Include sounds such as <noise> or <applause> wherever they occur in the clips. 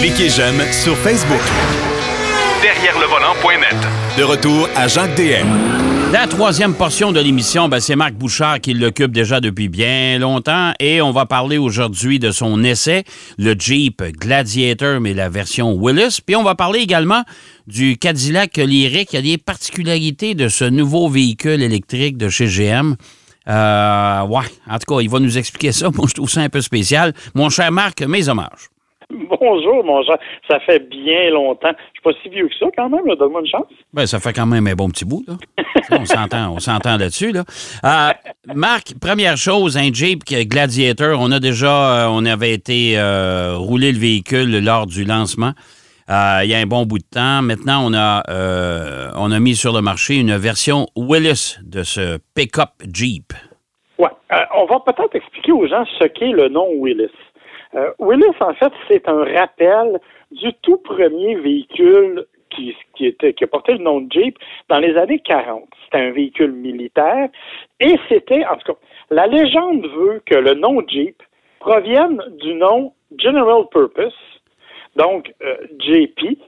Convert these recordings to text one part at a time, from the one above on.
Cliquez j'aime sur Facebook. Derrière le volant.net. De retour à Jacques DM. La troisième portion de l'émission, ben, c'est Marc Bouchard qui l'occupe déjà depuis bien longtemps et on va parler aujourd'hui de son essai, le Jeep Gladiator, mais la version Willis. Puis on va parler également du Cadillac Lyric. Il y a des particularités de ce nouveau véhicule électrique de chez GM. Euh, ouais, en tout cas, il va nous expliquer ça. <laughs> Moi, je trouve ça un peu spécial. Mon cher Marc, mes hommages. <laughs> Bonjour, mon cher. Ça fait bien longtemps. Je suis pas si vieux que ça, quand même. Donne-moi une chance. Ben, ça fait quand même un bon petit bout, là. on s'entend, on s'entend là-dessus, là. Euh, Marc, première chose, un Jeep Gladiator, on a déjà, euh, on avait été euh, rouler le véhicule lors du lancement. Euh, il y a un bon bout de temps. Maintenant, on a, on a mis sur le marché une version Willis de ce pick-up Jeep. Ouais. On va peut-être expliquer aux gens ce qu'est le nom Willis. Euh, Willis, en fait, c'est un rappel du tout premier véhicule qui, qui, était, qui porté le nom de Jeep dans les années 40. C'était un véhicule militaire et c'était, en tout cas, la légende veut que le nom Jeep provienne du nom General Purpose, donc euh, JP,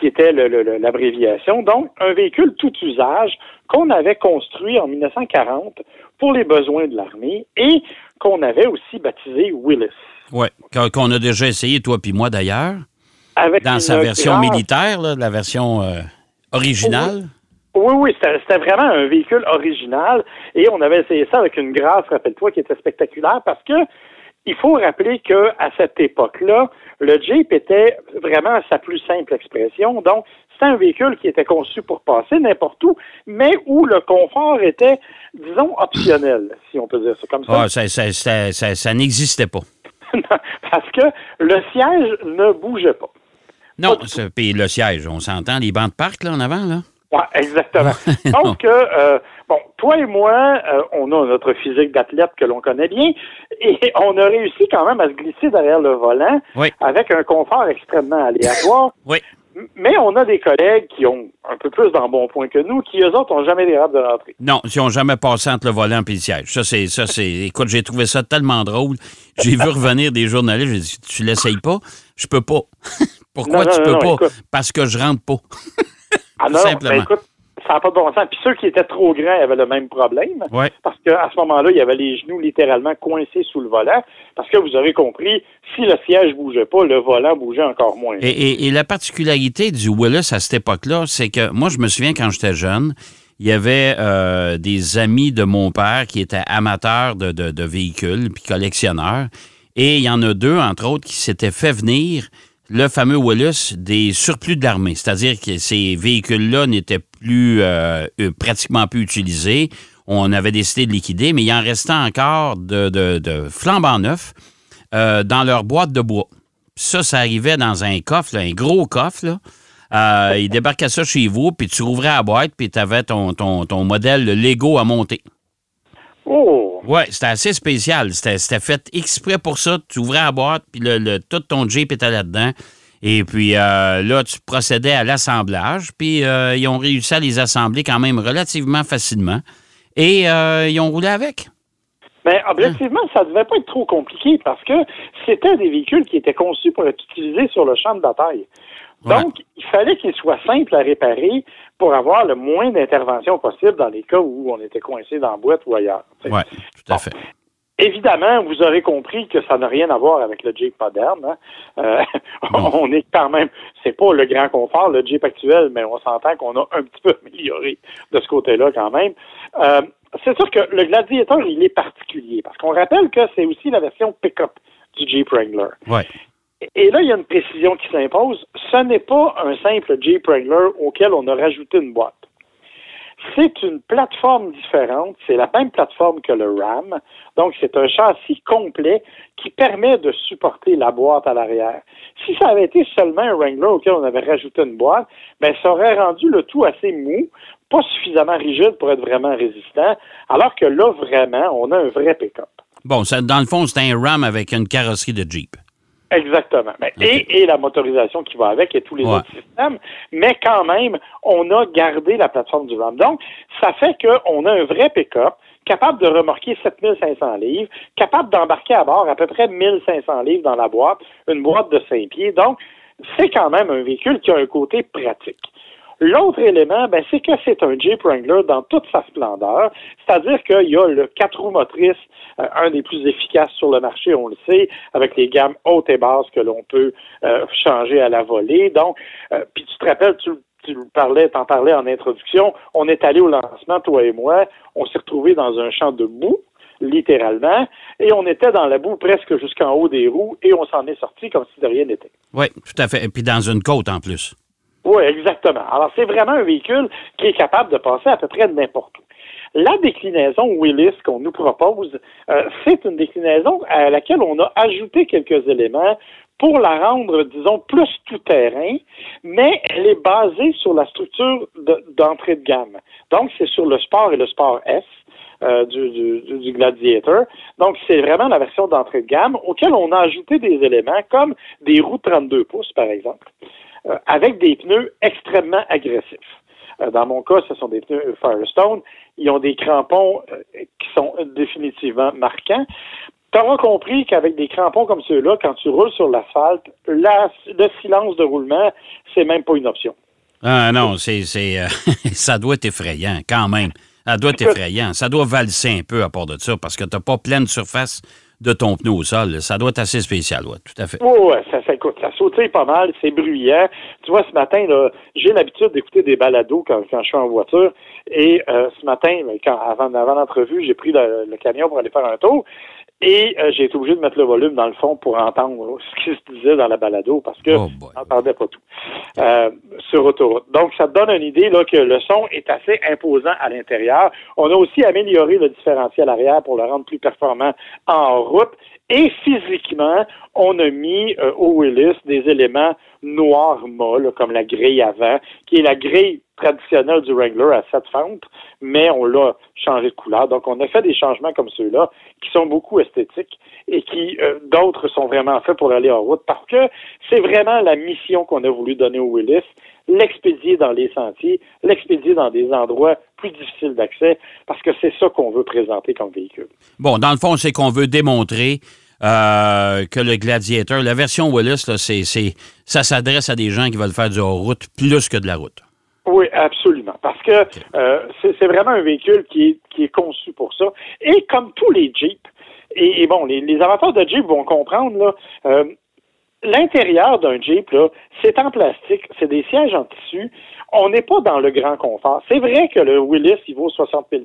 qui était l'abréviation, donc un véhicule tout usage qu'on avait construit en 1940 pour les besoins de l'armée et qu'on avait aussi baptisé Willis. Oui, qu'on a déjà essayé, toi puis moi d'ailleurs. Dans sa version militaire, là, la version euh, originale. Oui, oui, c'était vraiment un véhicule original et on avait essayé ça avec une grâce, rappelle-toi, qui était spectaculaire parce que il faut rappeler que à cette époque-là, le Jeep était vraiment sa plus simple expression. Donc, c'était un véhicule qui était conçu pour passer n'importe où, mais où le confort était, disons, optionnel, si on peut dire ça comme ça. Ah, ça, ça, ça, ça, ça n'existait pas. <laughs> Parce que le siège ne bougeait pas. Non, puis le siège, on s'entend, les bancs de parc là en avant, là? Oui, exactement. <laughs> Donc, euh, bon, toi et moi, euh, on a notre physique d'athlète que l'on connaît bien, <laughs> et on a réussi quand même à se glisser derrière le volant oui. avec un confort extrêmement aléatoire. oui. Mais on a des collègues qui ont un peu plus d'embonpoint que nous, qui eux autres n'ont jamais l'air de rentrer. Non, ils n'ont jamais passé entre le volant et le siège. Ça, c'est, ça, c'est. Écoute, j'ai trouvé ça tellement drôle. J'ai vu revenir des journalistes. J'ai dit, tu l'essayes pas? Je peux pas. <laughs> Pourquoi non, tu non, peux non, pas? écoute. Parce que je rentre pas. Ah non, Simplement. ben écoute, ça n'a pas de bon sens. Puis ceux qui étaient trop grands avaient le même problème. Ouais. Parce qu'à ce moment-là, il y avait les genoux littéralement coincés sous le volant. Parce que vous aurez compris, si le siège bougeait pas, le volant bougeait encore moins. Et, et- et la particularité du Willis à cette époque-là, c'est que moi, je me souviens quand j'étais jeune, il y avait euh, des amis de mon père qui étaient amateurs de, de- de véhicules puis collectionneurs. Et il y en a deux, entre autres, qui s'étaient fait venir le fameux Willis des surplus de l'armée. C'est-à-dire que ces véhicules-là n'étaient plus euh, euh, pratiquement plus utilisés. On avait décidé de liquider, mais il en restait encore de, de, de flambant neufs euh, dans leur boîte de bois. Ça, ça arrivait dans un coffre, un gros coffre. Là. Euh, ils débarquaient ça chez vous, puis tu rouvrais la boîte, puis tu avais ton, ton, ton modèle Lego à monter. Oh! Ouais, c'était assez spécial. C'était fait exprès pour ça. Tu ouvrais la boîte, puis le, tout ton Jeep était là-dedans. Et puis euh, là, tu procédais à l'assemblage, puis euh, ils ont réussi à les assembler quand même relativement facilement. Et euh, ils ont roulé avec. Mais objectivement, ça devait pas être trop compliqué parce que c'était des véhicules qui étaient conçus pour être utilisés sur le champ de bataille. Donc, il fallait qu'ils soient simples à réparer pour avoir le moins d'intervention possible dans les cas où on était coincé dans la boîte ou ailleurs. Oui, tout à fait. Évidemment, vous aurez compris que ça n'a rien à voir avec le Jeep moderne. hein. Euh, <laughs> on est quand même, c'est pas le grand confort, le Jeep actuel, mais on s'entend qu'on a un petit peu amélioré de ce côté-là quand même. Euh, c'est sûr que le Gladiator, il est particulier parce qu'on rappelle que c'est aussi la version pick-up du Jeep Wrangler. Ouais. Et là, il y a une précision qui s'impose. Ce n'est pas un simple Jeep Wrangler auquel on a rajouté une boîte. C'est une plateforme différente. C'est la même plateforme que le RAM. Donc, c'est un châssis complet qui permet de supporter la boîte à l'arrière. Si ça avait été seulement un Wrangler auquel on avait rajouté une boîte, ben, ça aurait rendu le tout assez mou, pas suffisamment rigide pour être vraiment résistant, alors que là, vraiment, on a un vrai pick-up. Bon, ça, dans le fond, c'est un RAM avec une carrosserie de Jeep. Exactement. Mais- et, et la motorisation qui va avec et tous les Ouais. autres systèmes. Mais quand même, on a gardé la plateforme du RAM. Donc, ça fait qu'on a un vrai pick-up capable de remorquer 7500 livres, capable d'embarquer à bord à peu près 1500 livres dans la boîte, une boîte de 5 pieds. Donc, c'est quand même un véhicule qui a un côté pratique. L'autre élément, ben, c'est que c'est un Jeep Wrangler dans toute sa splendeur, c'est-à-dire qu'il y a le quatre roues motrices, euh, un des plus efficaces sur le marché, on le sait, avec les gammes hautes et basses que l'on peut euh, changer à la volée. Donc, euh, puis tu te rappelles, tu, tu parlais, t'en parlais en introduction, on est allé au lancement, toi et moi, on s'est retrouvés dans un champ de boue littéralement, et on était dans la boue presque jusqu'en haut des roues, et on s'en est sorti comme si de rien n'était. Oui, tout à fait. Et puis dans une côte en plus. Oui, exactement. Alors, c'est vraiment un véhicule qui est capable de passer à peu près n'importe où. La déclinaison Willis qu'on nous propose, euh, c'est une déclinaison à laquelle on a ajouté quelques éléments pour la rendre, disons, plus tout-terrain, mais elle est basée sur la structure d'entrée de, gamme. Donc, c'est sur le Sport et le Sport S. Euh, du, du, du, Gladiator. Donc, c'est vraiment la version d'entrée de gamme auquel on a ajouté des éléments comme des roues 32 pouces, par exemple. Euh, avec des pneus extrêmement agressifs. Euh, dans mon cas, ce sont des pneus Firestone. Ils ont des crampons euh, qui sont définitivement marquants. Tu auras compris qu'avec des crampons comme ceux-là, quand tu roules sur l'asphalte, le silence de roulement, c'est même pas une option. Ah non, c'est, c'est <laughs> ça doit être effrayant quand même. Ça doit être effrayant. Ça doit valser un peu à part de ça parce que tu n'as pas pleine surface de ton pneu au sol. Ça doit être assez spécial, oui, tout à fait. Oui, ouais, ça sautille pas mal, c'est bruyant. Tu vois, ce matin, là, j'ai l'habitude d'écouter des balados quand, quand, je suis en voiture. Et euh, ce matin, quand, avant, avant l'entrevue, j'ai pris le, le, camion pour aller faire un tour. Et euh, j'ai été obligé de mettre le volume dans le fond pour entendre <laughs> ce qui se disait dans la balado parce que oh n'entendais pas tout euh, sur autoroute. Donc, ça te donne une idée là, que le son est assez imposant à l'intérieur. On a aussi amélioré le différentiel arrière pour le rendre plus performant en route. Et physiquement, on a mis euh, au Willis des éléments noirs molles, comme la grille avant, qui est la grille traditionnelle du Wrangler à sept fentes, mais on l'a changé de couleur. Donc, on a fait des changements comme ceux-là qui sont beaucoup esthétiques et qui, euh, d'autres, sont vraiment faits pour aller en route parce que c'est vraiment la mission qu'on a voulu donner au Willis, l'expédier dans les sentiers, l'expédier dans des endroits plus difficiles d'accès parce que c'est ça qu'on veut présenter comme véhicule. Bon, dans le fond, c'est qu'on veut démontrer euh, que le Gladiator. La version Willis, là, ça s'adresse à des gens qui veulent faire du hors-route plus que de la route. Oui, absolument. Parce que euh, c'est, vraiment un véhicule qui est, qui est conçu pour ça. Et comme tous les Jeeps, et, bon, les, les, amateurs de Jeep vont comprendre, là, euh, l'intérieur d'un Jeep, là, c'est en plastique, c'est des sièges en tissu. On n'est pas dans le grand confort. C'est vrai que le Willis, il vaut 60 000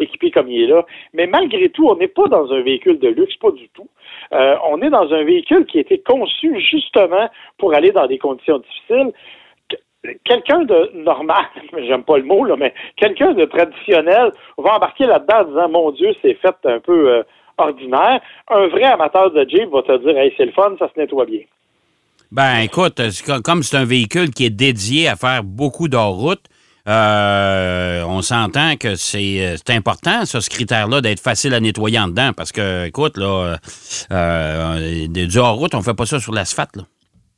équipé comme il est là, mais malgré tout, on n'est pas dans un véhicule de luxe, pas du tout. Euh, on est dans un véhicule qui a été conçu justement pour aller dans des conditions difficiles. Quelqu'un de normal, <laughs> j'aime pas le mot, là, mais quelqu'un de traditionnel va embarquer là-dedans en disant Mon Dieu, c'est fait un peu euh, ordinaire. Un vrai amateur de Jeep va te dire Hey, c'est le fun, ça se nettoie bien. Ben, écoute, comme c'est un véhicule qui est dédié à faire beaucoup de route euh, on s'entend que c'est important, ça, ce critère-là, d'être facile à nettoyer en dedans, parce que, écoute, là, euh, du hors-route, on fait pas ça sur l'asphalte, là.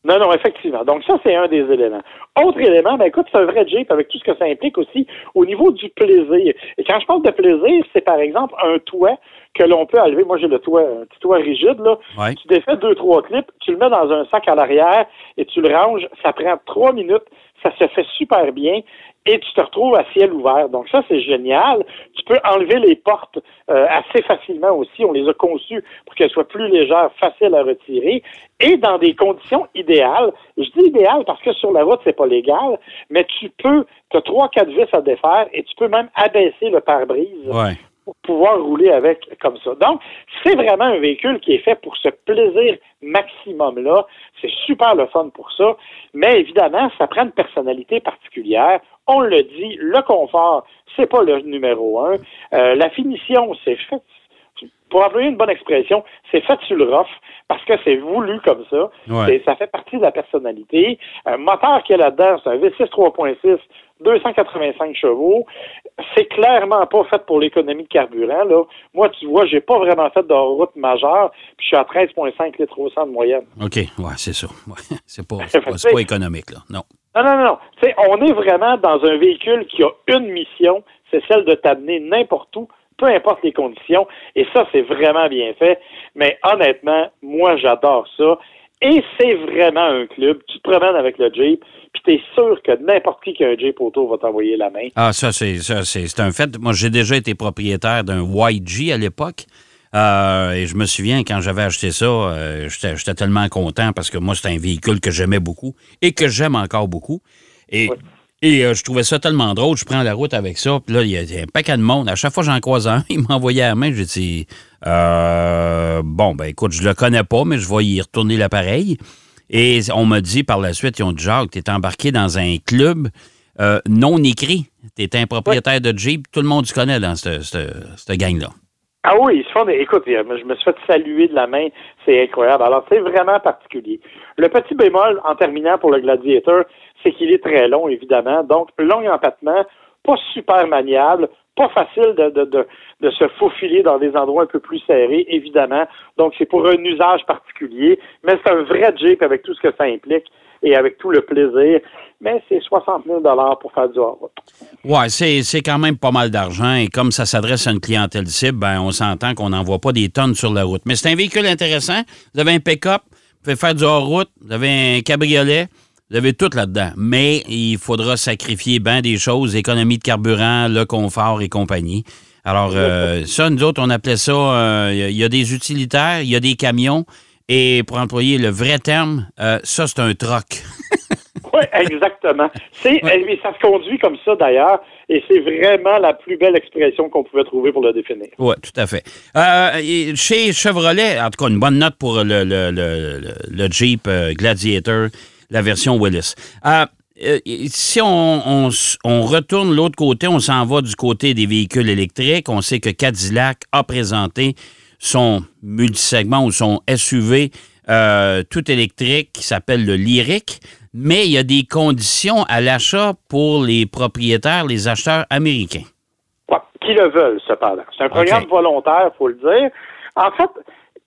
Non, non, effectivement. Donc, ça, c'est un des éléments. Autre élément, ben écoute, c'est un vrai Jeep avec tout ce que ça implique aussi au niveau du plaisir. Et quand je parle de plaisir, c'est par exemple un toit que l'on peut enlever. Moi, j'ai le toit, un petit toit rigide, là. Tu défais deux, trois clips, tu le mets dans un sac à l'arrière et tu le ranges. Ça prend trois minutes. Ça se fait super bien et tu te retrouves à ciel ouvert. Donc ça, c'est génial. Tu peux enlever les portes euh, assez facilement aussi. On les a conçues pour qu'elles soient plus légères, faciles à retirer et dans des conditions idéales. Je dis idéal parce que sur la route, c'est pas légal, mais tu peux, tu as trois, quatre vis à défaire et tu peux même abaisser le pare-brise. Pour pouvoir rouler avec comme ça. Donc, c'est vraiment un véhicule qui est fait pour ce plaisir maximum-là. C'est super le fun pour ça. Mais évidemment, ça prend une personnalité particulière on le dit, le confort, c'est pas le numéro un. Euh, la finition, c'est fait. Pour employer une bonne expression, c'est fait sur le rough parce que c'est voulu comme ça. Ça fait partie de la personnalité. Un moteur qui est là-dedans, c'est un V6 3.6, 285 chevaux. C'est clairement pas fait pour l'économie de carburant. Là. Moi, tu vois, j'ai pas vraiment fait de route majeure, puis je suis à 13,5 litres au 100 de moyenne. OK, ouais, c'est ça. <laughs> C'est pas, pas, pas économique, là. Non. Non, non, non. on est vraiment dans un véhicule qui a une mission, c'est celle de t'amener n'importe où, peu importe les conditions. Et ça, c'est vraiment bien fait. Mais honnêtement, moi, j'adore ça. Et c'est vraiment un club. Tu te promènes avec le Jeep, puis tu es sûr que n'importe qui qui a un Jeep autour va t'envoyer la main. Ah, ça, c'est ça, c'est un fait. Moi, j'ai déjà été propriétaire d'un YG à l'époque. Euh, et je me souviens, quand j'avais acheté ça, euh, j'étais tellement content parce que moi, c'était un véhicule que j'aimais beaucoup et que j'aime encore beaucoup. Et, et euh, je trouvais ça tellement drôle. Je prends la route avec ça. Puis là, il y, a un paquet de monde. À chaque fois que j'en croise un, <laughs> il m'envoyait la main. J'ai dit Bon, ben écoute, je le connais pas, mais je vais y retourner l'appareil. Et on m'a dit par la suite, ils ont dit Jacques, tu es embarqué dans un club non écrit. Tu es un propriétaire de Jeep. Tout le monde se connaît dans cette, cette gang-là. Ah oui, ils se font des... Écoute, je me suis fait saluer de la main, c'est incroyable. Alors, c'est vraiment particulier. Le petit bémol, en terminant pour le Gladiator, c'est qu'il est très long, évidemment. Donc, long empattement, pas super maniable, pas facile de, se faufiler dans des endroits un peu plus serrés, évidemment. Donc, c'est pour un usage particulier, mais c'est un vrai Jeep avec tout ce que ça implique et avec tout le plaisir. Mais c'est 60 000 pour faire du hors-route. Oui, c'est quand même pas mal d'argent. Et comme ça s'adresse à une clientèle cible, ben, on s'entend qu'on n'envoie pas des tonnes sur la route. Mais c'est un véhicule intéressant. Vous avez un pick-up, vous pouvez faire du hors-route, vous avez un cabriolet. Vous avez tout là-dedans. Mais il faudra sacrifier bien des choses, économie de carburant, le confort et compagnie. Alors, euh, ça, nous autres, on appelait ça, euh, il y a des utilitaires, il y a des camions, et pour employer le vrai terme, euh, ça, c'est un troc. <laughs> oui, exactement. C'est, Ça se conduit comme ça, d'ailleurs, et c'est vraiment la plus belle expression qu'on pouvait trouver pour le définir. Oui, tout à fait. Euh, chez Chevrolet, en tout cas, une bonne note pour le, le, le, le Jeep euh, Gladiator, la version Willis. si on, on, on retourne l'autre côté, on s'en va du côté des véhicules électriques. On sait que Cadillac a présenté son multisegment ou son SUV euh, tout électrique qui s'appelle le Lyric, mais il y a des conditions à l'achat pour les propriétaires, les acheteurs américains. qui le veulent, cependant. C'est un programme volontaire, il faut le dire. En fait,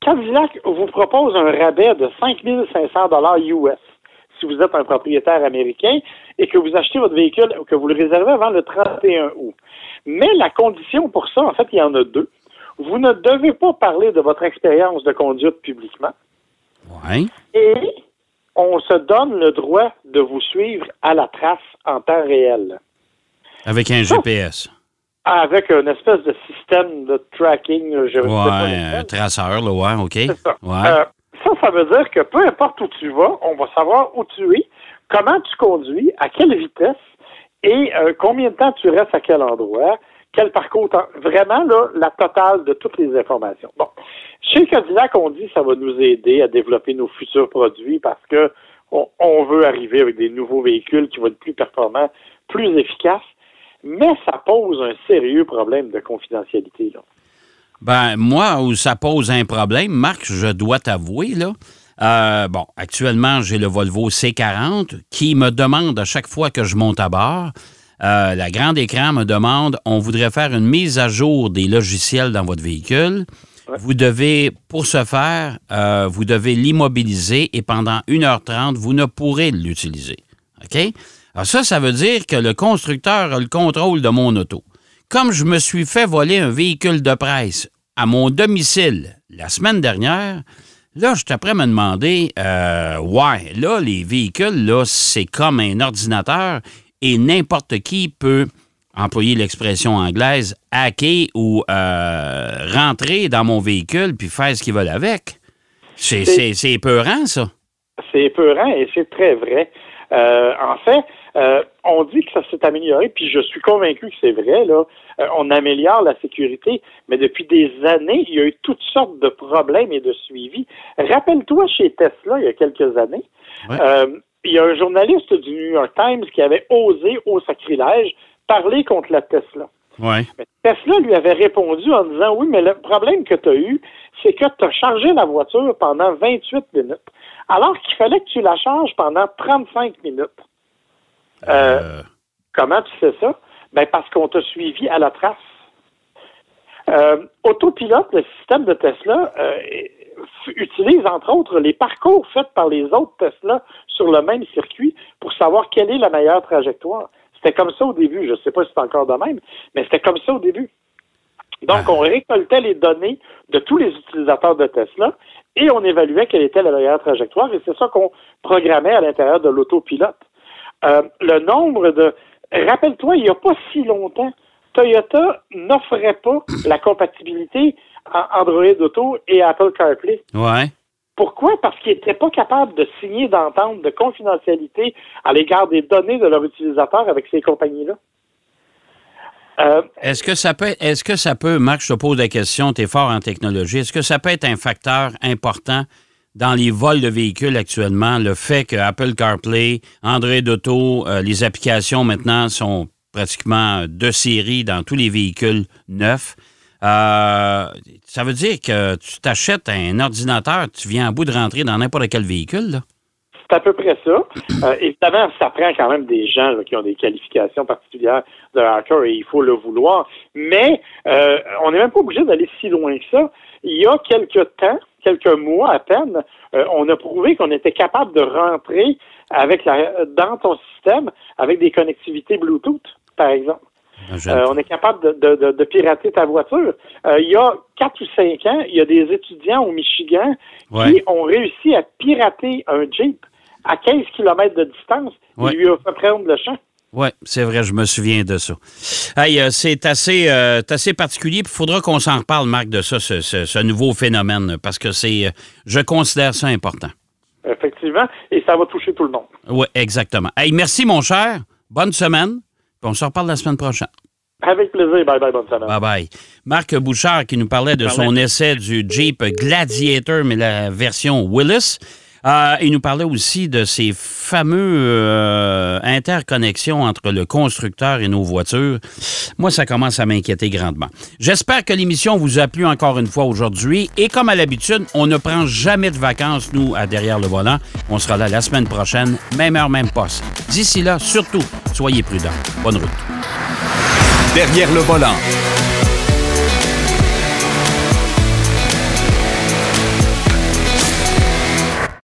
Cadillac vous propose un rabais de 5 500 US si vous êtes un propriétaire américain et que vous achetez votre véhicule ou que vous le réservez avant le 31 août. Mais la condition pour ça, en fait, il y en a deux. Vous ne devez pas parler de votre expérience de conduite publiquement. Oui. Et on se donne le droit de vous suivre à la trace en temps réel. Avec un GPS. Avec une espèce de système de tracking. Je ouais, un traceur, là, ouais, OK. Ça. Euh, ça, ça veut dire que peu importe où tu vas, on va savoir où tu es, comment tu conduis, à quelle vitesse et euh, combien de temps tu restes à quel endroit quel parcours, vraiment là, la totale de toutes les informations. Bon, chez Cadillac, on dit que ça va nous aider à développer nos futurs produits parce que on, veut arriver avec des nouveaux véhicules qui vont être plus performants, plus efficaces, mais ça pose un sérieux problème de confidentialité. Là. Ben, moi, où ça pose un problème, Marc, je dois t'avouer, là. Euh, bon, actuellement, j'ai le Volvo C40 qui me demande à chaque fois que je monte à bord euh, la grande écran me demande, on voudrait faire une mise à jour des logiciels dans votre véhicule. Vous devez, pour ce faire, euh, vous devez l'immobiliser et pendant 1h30, vous ne pourrez l'utiliser. OK? Alors ça, ça veut dire que le constructeur a le contrôle de mon auto. Comme je me suis fait voler un véhicule de presse à mon domicile la semaine dernière, là, je t'apprends à me demander, euh, ouais, là, les véhicules, là, c'est comme un ordinateur et n'importe qui peut employer l'expression anglaise, hacker ou euh, rentrer dans mon véhicule puis faire ce qu'ils veulent avec. C'est épeurant, ça. C'est épeurant et c'est très vrai. Euh, en fait, euh, on dit que ça s'est amélioré, puis je suis convaincu que c'est vrai. Là, on améliore la sécurité, mais depuis des années, il y a eu toutes sortes de problèmes et de suivi. Rappelle-toi chez Tesla, il y a quelques années, il y a un journaliste du New York Times qui avait osé au sacrilège parler contre la Tesla. Ouais. Tesla lui avait répondu en disant Oui, mais le problème que tu as eu, c'est que tu as chargé la voiture pendant 28 minutes, alors qu'il fallait que tu la charges pendant 35 minutes. Euh, euh. Comment tu sais ça? Ben parce qu'on t'a suivi à la trace. Euh, autopilote, le système de Tesla, utilise entre autres les parcours faits par les autres Tesla sur le même circuit pour savoir quelle est la meilleure trajectoire. C'était comme ça au début. Je ne sais pas si c'est encore de même, mais c'était comme ça au début. Donc, on récoltait les données de tous les utilisateurs de Tesla et on évaluait quelle était la meilleure trajectoire et c'est ça qu'on programmait à l'intérieur de l'autopilote. Euh, le nombre de... Rappelle-toi, il n'y a pas si longtemps, Toyota n'offrait pas la compatibilité Android Auto et Apple CarPlay. Ouais. Pourquoi? Parce qu'ils n'étaient pas capables de signer d'entente de confidentialité à l'égard des données de leurs utilisateurs avec ces compagnies-là. Euh, est-ce que ça peut, est-ce que ça peut, Marc, je te pose la question, tu es fort en technologie, est-ce que ça peut être un facteur important dans les vols de véhicules actuellement, le fait que Apple CarPlay, Android Auto, euh, les applications maintenant sont pratiquement de série dans tous les véhicules neufs? Euh, ça veut dire que tu t'achètes un ordinateur, tu viens à bout de rentrer dans n'importe quel véhicule. Là. C'est à peu près ça. Euh, évidemment, ça prend quand même des gens qui ont des qualifications particulières de hacker et il faut le vouloir. Mais euh, on n'est même pas obligé d'aller si loin que ça. Il y a quelques temps, quelques mois à peine, euh, on a prouvé qu'on était capable de rentrer avec la, dans ton système avec des connectivités Bluetooth, par exemple. Euh, on est capable de, pirater ta voiture. Euh, il y a quatre ou cinq ans, il y a des étudiants au Michigan qui ont réussi à pirater un Jeep à 15 km de distance. Ouais. Il lui a fait prendre le champ. Oui, c'est vrai, je me souviens de ça. Euh, c'est assez, assez particulier. Il faudra qu'on s'en reparle, Marc, de ça, ce, nouveau phénomène, parce que c'est, je considère ça important. Effectivement, et ça va toucher tout le monde. Oui, exactement. Hey, merci, mon cher. Bonne semaine. On se reparle la semaine prochaine. Avec plaisir. Bye bye, bonne semaine. Bye bye. Marc Bouchard qui nous parlait de son essai du Jeep Gladiator, mais la version Willis. Euh, il nous parlait aussi de ces fameux euh, interconnexions entre le constructeur et nos voitures. Moi, ça commence à m'inquiéter grandement. J'espère que l'émission vous a plu encore une fois aujourd'hui. Et comme à l'habitude, on ne prend jamais de vacances, nous, à Derrière le volant. On sera là la semaine prochaine, même heure, même poste. D'ici là, surtout, soyez prudents. Bonne route. Derrière le volant.